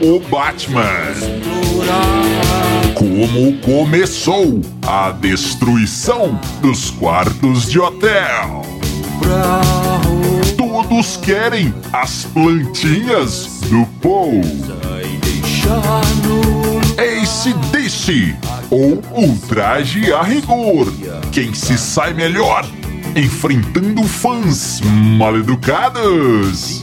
o Batman. Como começou a destruição dos quartos de hotel? Todos querem as plantinhas do Paul. Ace DC ou Ultraje a rigor. Quem se sai melhor? Enfrentando fãs maleducados.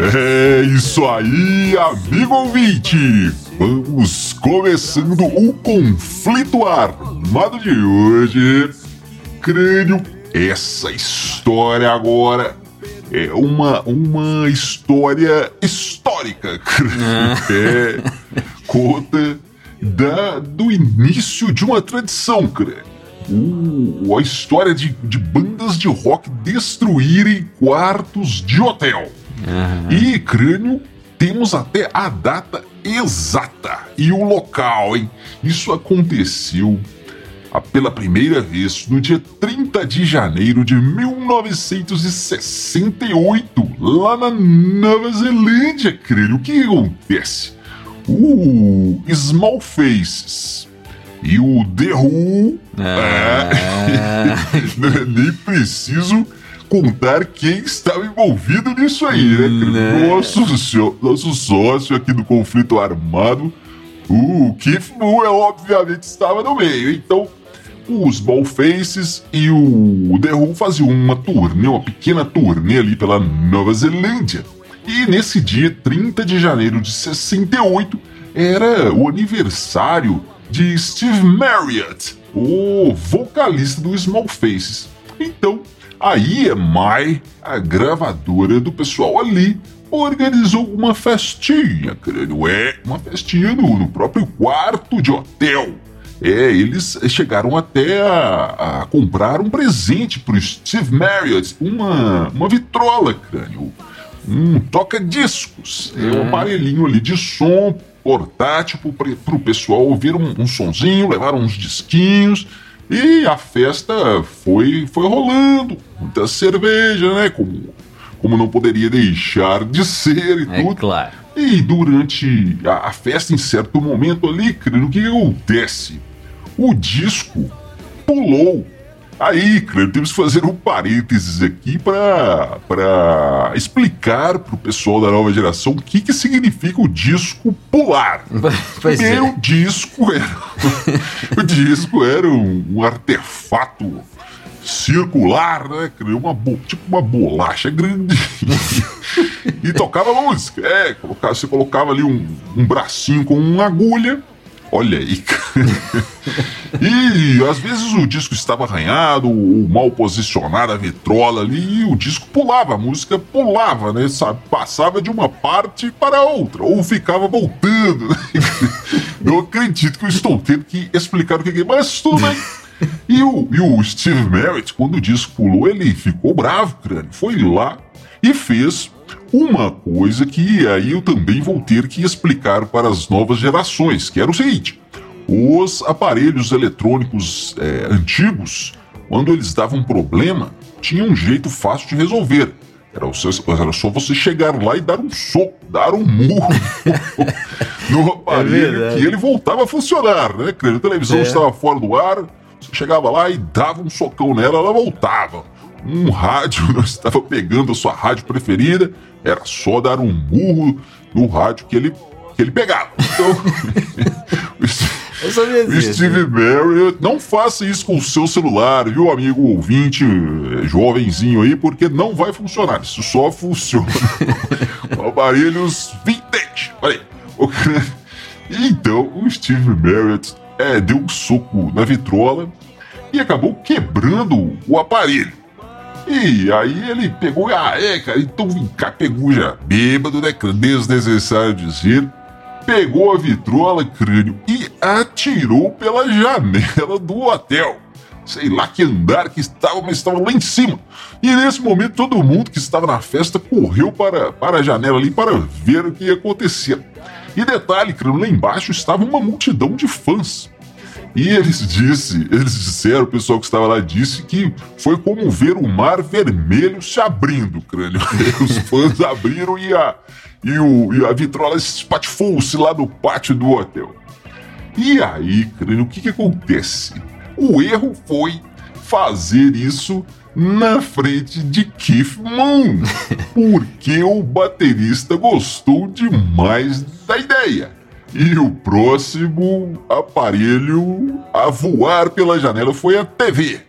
É isso aí, amigo ouvinte! Vamos começando o conflito armado de hoje. Crânio, essa história agora é uma, uma história histórica, crânio. É, conta da, do início de uma tradição, crânio. Uh, a história de, de bandas de rock destruírem quartos de hotel. Uhum. E crânio, temos até a data exata e o local, hein? Isso aconteceu pela primeira vez no dia 30 de janeiro de 1968, lá na Nova Zelândia, crânio. O que acontece? O Small Faces e o The Who. Ah. É, nem preciso contar quem estava envolvido nisso aí, né? Né. Nosso, só- nosso sócio aqui do conflito armado, o Keith Moon, é, obviamente estava no meio. Então, os Ballfaces e o The Who faziam uma turnê, uma pequena turnê ali pela Nova Zelândia. E nesse dia, 30 de janeiro de 68, era o aniversário de Steve Marriott, o vocalista do Small Faces. Então, a EMI, a gravadora do pessoal ali, organizou uma festinha, crânio. É, uma festinha no, no próprio quarto de hotel. É, eles chegaram até a, a comprar um presente pro Steve Marriott, uma, uma vitrola, crânio. Um toca-discos. É um aparelhinho ali de som portátil pro, pro pessoal ouvir um, um sonzinho, levar uns disquinhos. E a festa foi, foi rolando. Muita cerveja, né? Como, como não poderia deixar de ser e É tudo. claro. E durante a, a festa, em certo momento ali, o que acontece? O disco pulou. Aí, crânio, temos que fazer um parênteses aqui para para explicar pro pessoal da nova geração o que, que significa o disco pular. Pois Primeiro, é. o disco era, o disco era um, um artefato circular, né? Uma, tipo uma bolacha grande. e tocava música. É, colocava, você colocava ali um, um bracinho com uma agulha. Olha aí. e às vezes o disco estava arranhado, ou mal posicionada a vitrola ali, e o disco pulava, a música pulava, né? Passava de uma parte para outra, ou ficava voltando. né? Não acredito que eu estou tendo que explicar o que é, mas tudo bem. E o, e o Steve Merritt, quando o disco pulou, ele ficou bravo, crânio. Foi lá e fez uma coisa que aí eu também vou ter que explicar para as novas gerações, que era o seguinte: os aparelhos eletrônicos é, antigos, quando eles davam problema, tinha um jeito fácil de resolver. Era só, era só você chegar lá e dar um soco, dar um murro no aparelho verdade. que ele voltava a funcionar, né? A televisão É. estava fora do ar, você chegava lá e dava um socão nela, ela voltava. Um rádio, não estava pegando a sua rádio preferida, era só dar um murro no rádio que ele, que ele pegava. Então, Eu sabia Steve Marriott, não faça isso com o seu celular, viu, amigo ouvinte, eh, jovenzinho aí, porque não vai funcionar. Isso só funciona com aparelhos vintage. Olha aí. Então, o Steve Marriott é, deu um soco na vitrola e acabou quebrando o aparelho. E aí ele pegou, ah, é, cara, então vem cá, pegou já bêbado, né, desnecessário dizer, pegou a vitrola, crânio, e atirou pela janela do hotel. Sei lá que andar que estava, mas estava lá em cima. E nesse momento todo mundo que estava na festa correu para, para a janela ali para ver o que ia acontecer. E detalhe, crânio, lá embaixo estava uma multidão de fãs. E eles disse, eles disseram, o pessoal que estava lá disse que foi como ver o mar vermelho se abrindo, crânio. Os fãs abriram e a, e, o, e a vitrola espatifou-se lá no pátio do hotel. E aí, crânio, o que, que acontece? O erro foi fazer isso na frente de Keith Moon, porque o baterista gostou demais da ideia. E o próximo aparelho a voar pela janela foi a TV.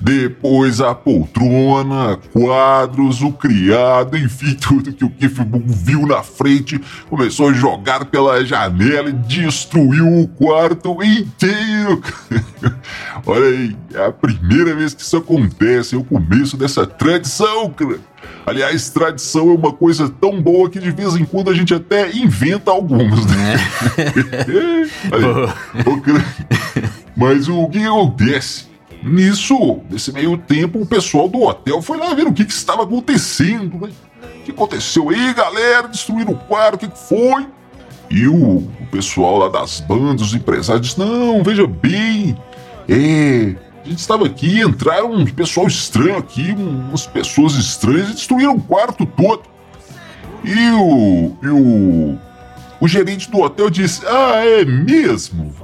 Depois a poltrona, quadros, o criado, enfim, tudo que o Moon viu na frente, começou a jogar pela janela e destruiu o quarto inteiro. Olha aí, é a primeira vez que isso acontece, é o começo dessa tradição, cara. Aliás, tradição é uma coisa tão boa que de vez em quando a gente até inventa algumas, né? Aí, cara. Mas o que acontece? Nisso, nesse meio tempo, o pessoal do hotel foi lá ver o que, que estava acontecendo, né? O que aconteceu aí, galera? Destruíram o quarto, o que, que foi? E o, o pessoal lá das bandas, os empresários, disse: Não, veja bem, é. A gente estava aqui, entraram um pessoal estranho aqui, umas pessoas estranhas e destruíram o quarto todo. E o. E o. O gerente do hotel disse: Ah, é mesmo?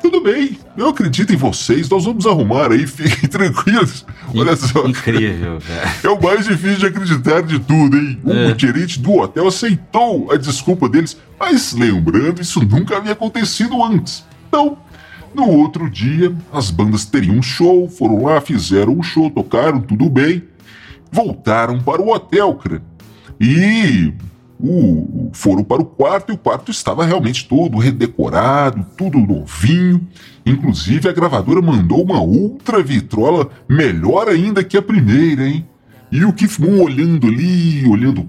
Tudo bem, eu acredito em vocês, nós vamos arrumar aí, fiquem tranquilos. Olha só. Incrível, cara. É o mais difícil de acreditar de tudo, hein? O É. gerente do hotel aceitou a desculpa deles, mas lembrando, isso nunca havia acontecido antes. Então, no outro dia, as bandas teriam um show, foram lá, fizeram o show, tocaram, tudo bem. Voltaram para o hotel, cara. E o- foram para o quarto e o quarto estava realmente todo redecorado, tudo novinho. Inclusive a gravadora mandou uma outra vitrola melhor ainda que a primeira, hein? E o Keith Moon olhando ali, olhando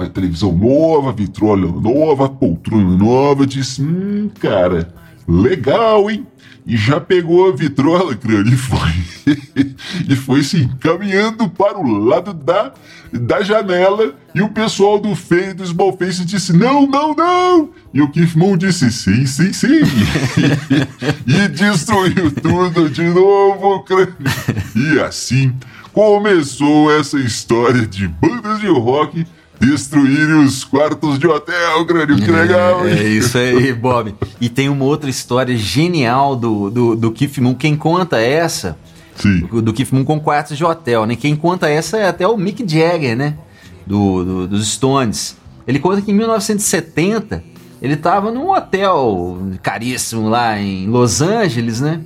a televisão nova, a vitrola nova, a poltrona nova, disse: Hum, cara, legal, hein? E já pegou a vitrola, crânio, e foi, e foi se encaminhando para o lado da, da janela. E o pessoal do feio do Small Face disse: Não, não, não! E o Keith Moon disse: Sim, sim, sim! e destruiu tudo de novo, crânio. E assim começou essa história de bandas de rock destruírem os quartos de hotel, crânio. Que legal, hein? É isso aí, Bob. E tem uma outra história genial do, do, do Keith Moon. Quem conta essa, Sim. do Keith Moon com quartos de hotel, né? Quem conta essa é até o Mick Jagger, né? Do, do- dos Stones. Ele conta que em 1970 ele estava num hotel caríssimo lá em Los Angeles, né?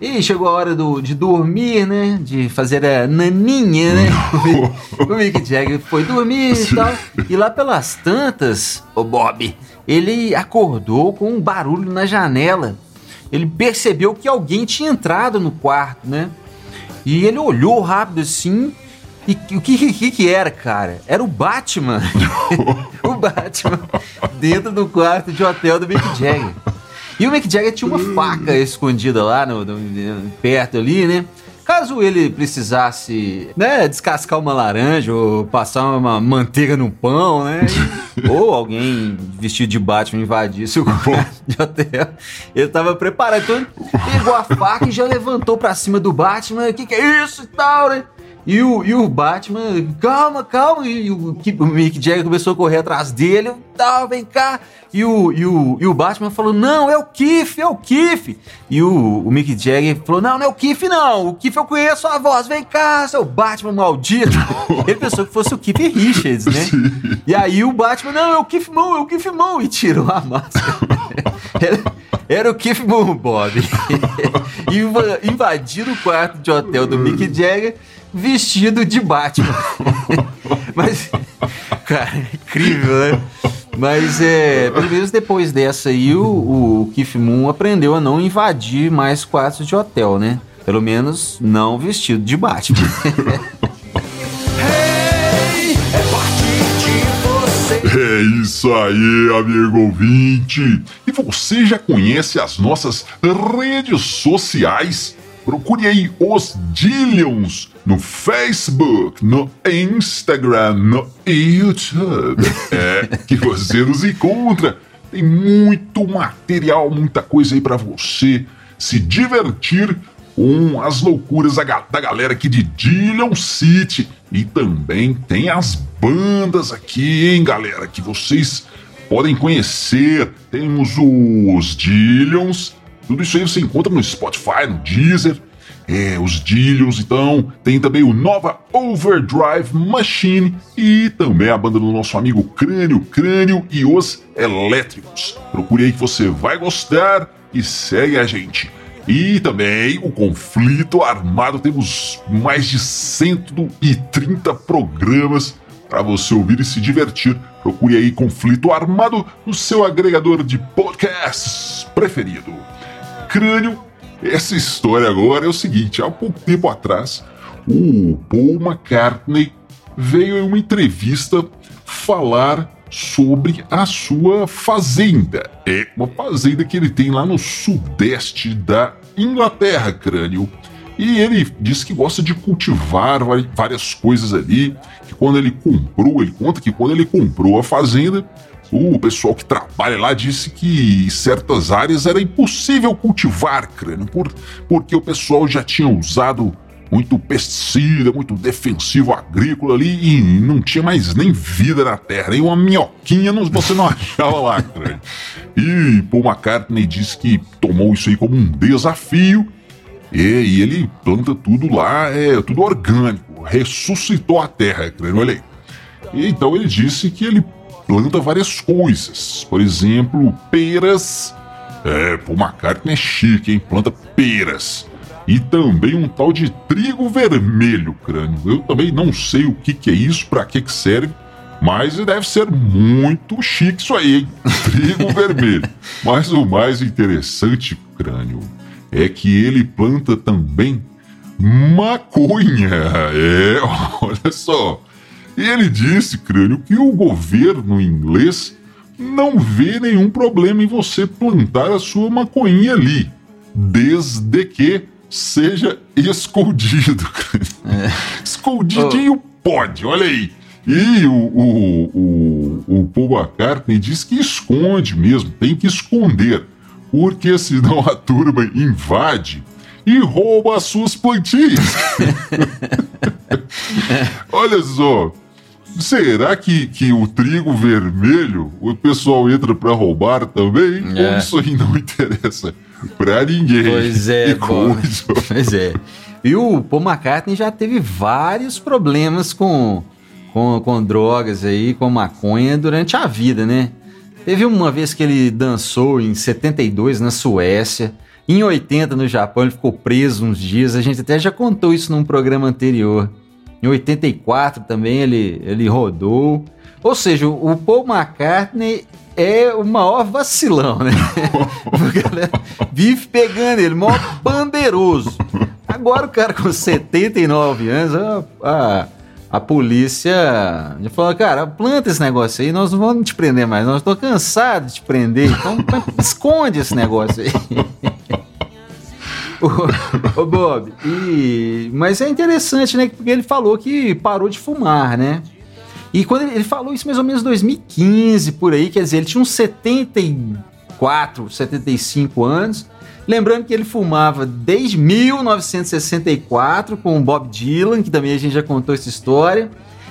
E chegou a hora do, de dormir, né? De fazer a naninha, né? o Mick Jagger foi dormir e tal. E lá pelas tantas, o Bob, ele acordou com um barulho na janela. Ele percebeu que alguém tinha entrado no quarto, né? E ele olhou rápido assim. E o que, que que era, cara? Era o Batman. o Batman dentro do quarto de hotel do Mick Jagger. E o Mick Jagger tinha uma faca escondida lá no, no- perto ali, né? Caso ele precisasse, né, descascar uma laranja ou passar uma manteiga no pão, né? ou alguém vestido de Batman invadisse o quarto de hotel, ele tava preparado. Então ele pegou a faca e já levantou pra cima do Batman. O que, que é isso e tal, né? E o, e o Batman, calma, calma. E o, o Mick Jagger começou a correr atrás dele. Tal, vem cá. E o, e, o, e o Batman falou: Não, é o Kiff, é o Kiff. E o, o Mick Jagger falou: Não, não é o Kiff, não. O Kiff eu conheço a voz. Vem cá, seu Batman maldito. Ele pensou que fosse o Kiff Richards, né? E aí o Batman: Não, é o Kiff Moon, é o Kiff Moon. E tirou a máscara. Era o Keith Moon, Bob. Invadiram o quarto de hotel do Mick Jagger vestido de Batman. Mas, cara, incrível, né? Mas é, pelo menos depois dessa aí, o, o Moon aprendeu a não invadir mais quartos de hotel, né? Pelo menos não vestido de Batman. É isso aí, amigo ouvinte. E você já conhece as nossas redes sociais? Procure aí os Dillions no Facebook, no Instagram, no YouTube. É que você nos encontra. Tem muito material, muita coisa aí para você se divertir com as loucuras da, galera aqui de Dillion City. E também tem as bandas aqui, hein, galera, que vocês podem conhecer. Temos os Dillions. Tudo isso aí você encontra no Spotify, no Deezer. É, os Dillions, então. Tem também o Nova Overdrive Machine e também a banda do nosso amigo Crânio, Crânio e os Elétricos. Procure aí que você vai gostar e segue a gente. E também o conflito armado. Temos mais de 130 programas para você ouvir e se divertir. Procure aí Conflito Armado no seu agregador de podcasts preferido. Crânio, essa história agora é o seguinte: há pouco tempo atrás, o Paul McCartney veio em uma entrevista falar sobre a sua fazenda. É uma fazenda que ele tem lá no sudeste da Inglaterra, crânio. E ele diz que gosta de cultivar várias coisas ali. Que quando ele comprou, ele conta que quando ele comprou a fazenda, o pessoal que trabalha lá disse que em certas áreas era impossível cultivar crânio, por, porque o pessoal já tinha usado muito pesticida, muito defensivo agrícola ali e não tinha mais nem vida na terra, nem uma minhoquinha você não achava lá, cara. E Paul McCartney disse que tomou isso aí como um desafio e, e ele planta tudo lá, é tudo orgânico, ressuscitou a terra, cara, olha aí. Então ele disse que ele planta várias coisas, por exemplo, peras. É, Paul McCartney é chique, hein? Planta peras e também um tal de trigo vermelho, crânio. Eu também não sei o que, que é isso, para que, que serve, mas deve ser muito chique isso aí, hein? Trigo vermelho. Mas o mais interessante, crânio, é que ele planta também maconha. É, olha só. Ele disse, crânio, que o governo inglês não vê nenhum problema em você plantar a sua maconha ali, desde que seja escondido. É. Escondidinho oh. pode, olha aí. E o, o, o, o Paul McCartney diz que esconde mesmo, tem que esconder, porque senão a turma invade e rouba as suas plantinhas. Olha só, será que, que o trigo vermelho o pessoal entra para roubar também? É. Ou isso aí não interessa? pra ninguém. Pois é, pois é. E o Paul McCartney já teve vários problemas com, com, com drogas aí, com maconha durante a vida, né? Teve uma vez que ele dançou em 72 na Suécia. Em 80 no Japão ele ficou preso uns dias. A gente até já contou isso num programa anterior. Em 84 também ele, ele rodou. Ou seja, o Paul McCartney é o maior vacilão, né? a galera vive pegando ele, maior bandeiroso. Agora o cara com 79 anos, a, a, a polícia já falou, cara, planta esse negócio aí, nós não vamos te prender mais, nós estou cansados de te prender, então esconde esse negócio aí. ô, ô Bob, e, mas é interessante, né? Porque ele falou que parou de fumar, né? E quando ele, ele falou isso mais ou menos em 2015, por aí, quer dizer, ele tinha uns 74, 75 anos. Lembrando que ele fumava desde 1964 com o Bob Dylan, que também a gente já contou essa história.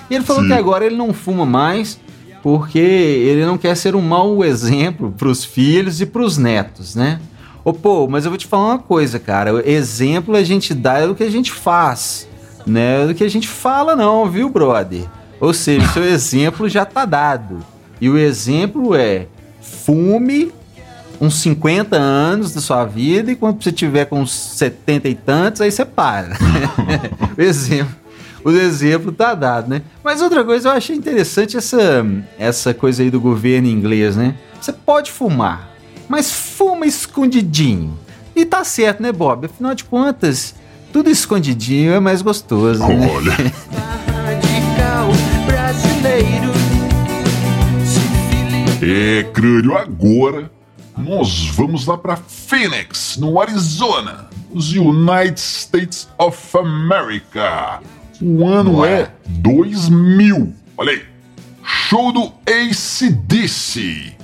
E ele falou Sim. que agora ele não fuma mais porque ele não quer ser um mau exemplo para os filhos e para os netos, né? Ô, pô, mas eu vou te falar uma coisa, cara. Exemplo a gente dá é do que a gente faz, né? Do que a gente fala, não, viu, brother? Ou seja, o seu exemplo já está dado. E o exemplo é fume uns 50 anos da sua vida e quando você tiver com uns 70 e tantos, aí você para. o exemplo. O exemplo tá dado, né? Mas outra coisa, eu achei interessante essa, essa coisa aí do governo inglês, né? Você pode fumar, mas fuma escondidinho. E tá certo, né, Bob? Afinal de contas, tudo escondidinho é mais gostoso. Né? Olha. É, crânio, agora nós vamos lá para Phoenix, no Arizona, nos United States of America. O ano Ué. é 2000. Olha aí. Show do ACDC.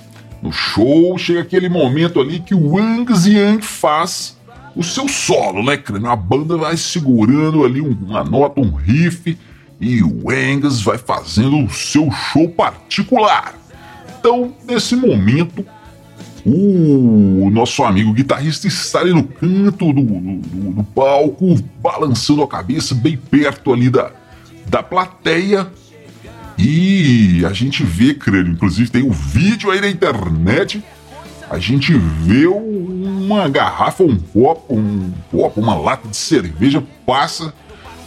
No show chega aquele momento ali que o Angus Young faz o seu solo, né, crânio? A banda vai segurando ali um- uma nota, um riff, e o Angus vai fazendo o seu show particular. Então, nesse momento, o nosso amigo guitarrista está ali no canto do, do- do palco, balançando a cabeça bem perto ali da, da plateia. E a gente vê, crânio, inclusive tem um vídeo aí na internet. A gente vê uma garrafa, um copo, um copo, uma lata de cerveja passa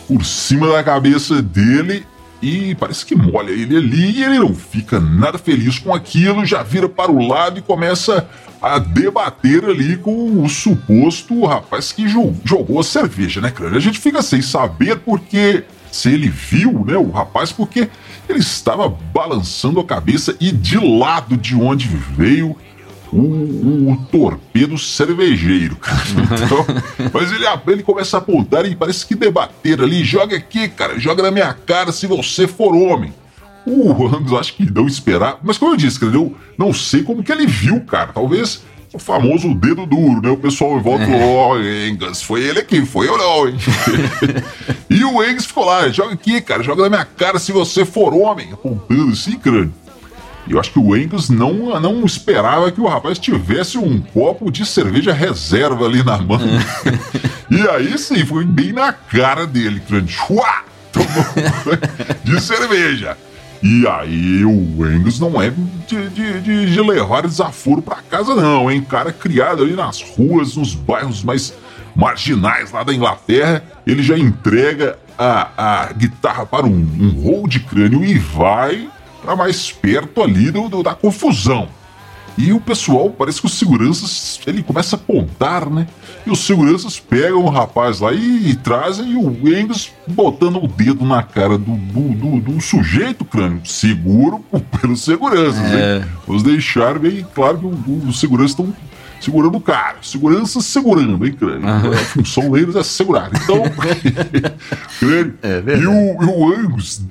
por cima da cabeça dele e parece que molha ele ali e ele não fica nada feliz com aquilo, já vira para o lado e começa a debater ali com o suposto rapaz que jo- jogou a cerveja, né, Crânio? A gente fica sem saber porque se ele viu, né, o rapaz, porque ele estava balançando a cabeça e de lado de onde veio o, o torpedo cervejeiro, cara. Então, mas ele, ele começa a apontar e parece que debater ali. Joga aqui, cara, joga na minha cara se você for homem. O Ramos acho que não esperar. Mas como eu disse, cara, eu não sei como que ele viu, cara. Talvez o famoso dedo duro, né? O pessoal em volta falou, ó, Engas, foi ele aqui, foi eu não, hein? e o Engas ficou lá, joga aqui, cara, joga na minha cara se você for homem, apontando assim, crânio. E eu acho que o Angus não, não esperava que o rapaz tivesse um copo de cerveja reserva ali na mão. e aí sim, foi bem na cara dele, crânio. Chua! Tomou de cerveja. E aí o Angus não é de, de, de, de levar desaforo pra casa, não, hein? Cara criado ali nas ruas, nos bairros mais marginais lá da Inglaterra, ele já entrega a, a guitarra para um, um de crânio e vai para mais perto ali do, do- da confusão. E o pessoal, parece que os seguranças, ele começa a apontar, né? E os seguranças pegam o rapaz lá e, e trazem o Angus botando o dedo na cara do, do, do- do sujeito crânio, seguro pelos seguranças, É. hein? Vamos deixar bem claro que os seguranças estão segurando o cara. Segurança segurando, hein, crânio? Aham. A função deles é segurar. Então, crânio. É e, o, e o Angus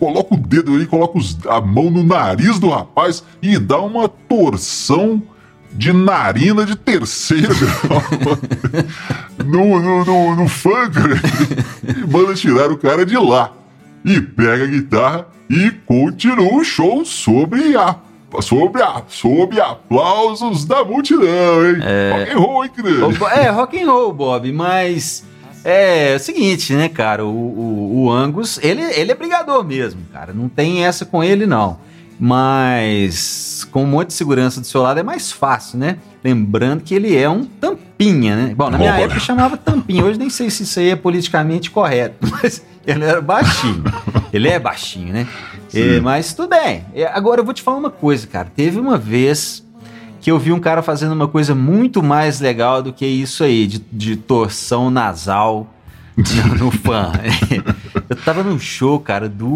coloca o dedo ali, coloca os- a mão no nariz do rapaz e dá uma torção de narina de terceiro grau no, no, no, no funk e manda tirar o cara de lá. E pega a guitarra e continua o show sobre a. Sobre, a, sobre aplausos da multidão, hein? É. Rock and roll, hein, Bo- É, rock and roll, Bob, mas é, o seguinte, né, cara, o, o, o Angus, ele, ele é brigador mesmo, cara, não tem essa com ele, não. Mas com um monte de segurança do seu lado é mais fácil, né? Lembrando que ele é um tampinha, né? Bom, na minha Olha. época chamava tampinha, hoje nem sei se isso aí é politicamente correto, mas ele era baixinho. ele é baixinho, né? É, mas tudo bem. É, agora eu vou te falar uma coisa, cara. Teve uma vez que eu vi um cara fazendo uma coisa muito mais legal do que isso aí, de, de torção nasal no, no fã. Eu tava num show, cara, do.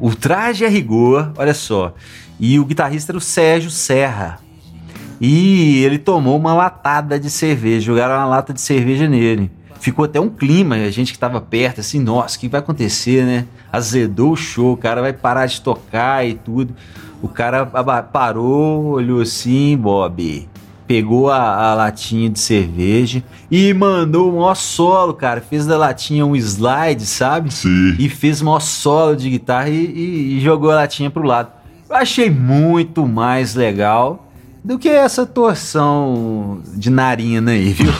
O Traje a Rigor, olha só. E o guitarrista era o Sérgio Serra. E ele tomou uma latada de cerveja, jogaram uma lata de cerveja nele. Ficou até um clima, a gente que tava perto, assim, nossa, o que vai acontecer, né? Azedou o show, o cara vai parar de tocar e tudo. O cara parou, olhou assim, Bob, pegou a, a latinha de cerveja e mandou um maior solo, cara. Fez da latinha um slide, sabe? Sim. e fez maior solo de guitarra e, e- e jogou a latinha pro lado. Eu achei muito mais legal do que essa torção de narina aí, viu?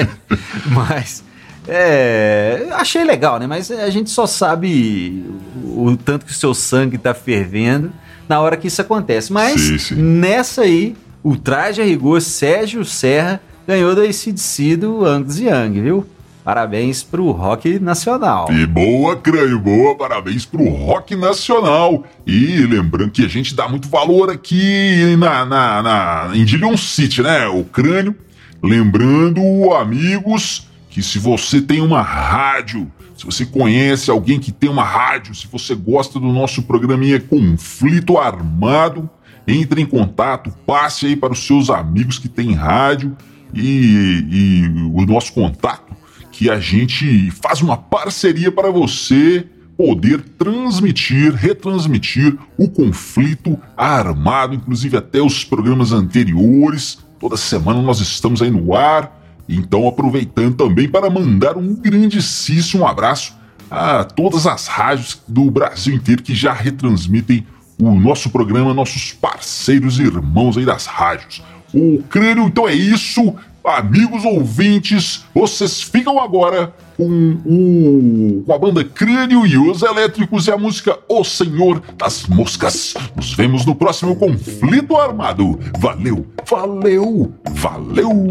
Mas é, achei legal, né? Mas a gente só sabe o, o tanto que o seu sangue tá fervendo na hora que isso acontece. Mas Sim, sim. nessa aí, o traje a rigor Sérgio Serra ganhou do ACDC do Angus Young, viu? Parabéns pro rock nacional. E boa, crânio, boa, parabéns pro rock nacional. E lembrando que a gente dá muito valor aqui na, na, na em Dillon City, né? O crânio. Lembrando, amigos, que se você tem uma rádio, se você conhece alguém que tem uma rádio, se você gosta do nosso programinha Conflito Armado, entre em contato, passe aí para os seus amigos que têm rádio e, e o nosso contato que a gente faz uma parceria para você poder transmitir, retransmitir o conflito armado, inclusive até os programas anteriores. Toda semana nós estamos aí no ar. Então, aproveitando também para mandar um grandíssimo abraço a todas as rádios do Brasil inteiro que já retransmitem o nosso programa, nossos parceiros e irmãos aí das rádios. O crânio, então é isso. Amigos ouvintes, vocês ficam agora com, o, com a banda Crânio e os Elétricos e a música O Senhor das Moscas. Nos vemos no próximo Conflito Armado. Valeu, valeu, valeu!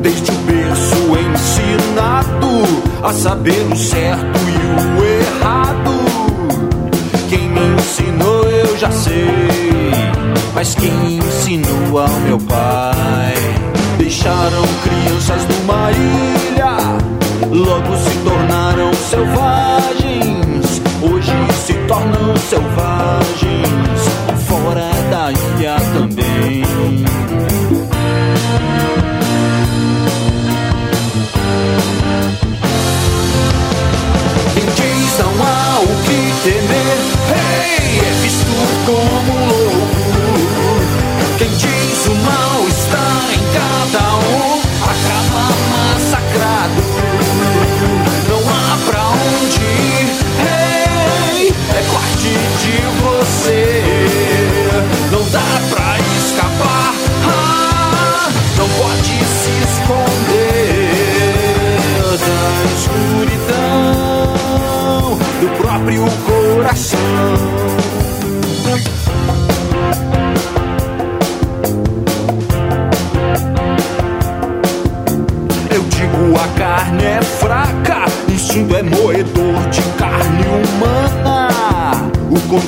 Desde o berço ensinado a saber o certo e o errado. Quem me ensinou eu já sei, mas quem ensinou ao meu pai? Deixaram crianças numa ilha, logo se tornaram selvagens. Hoje se tornam selvagens, fora da ilha também. O mal está em cada um, acaba massacrado. Não há pra onde ir, hey, é parte de você. Não dá pra escapar, ah, não pode se esconder da escuridão do próprio coração. O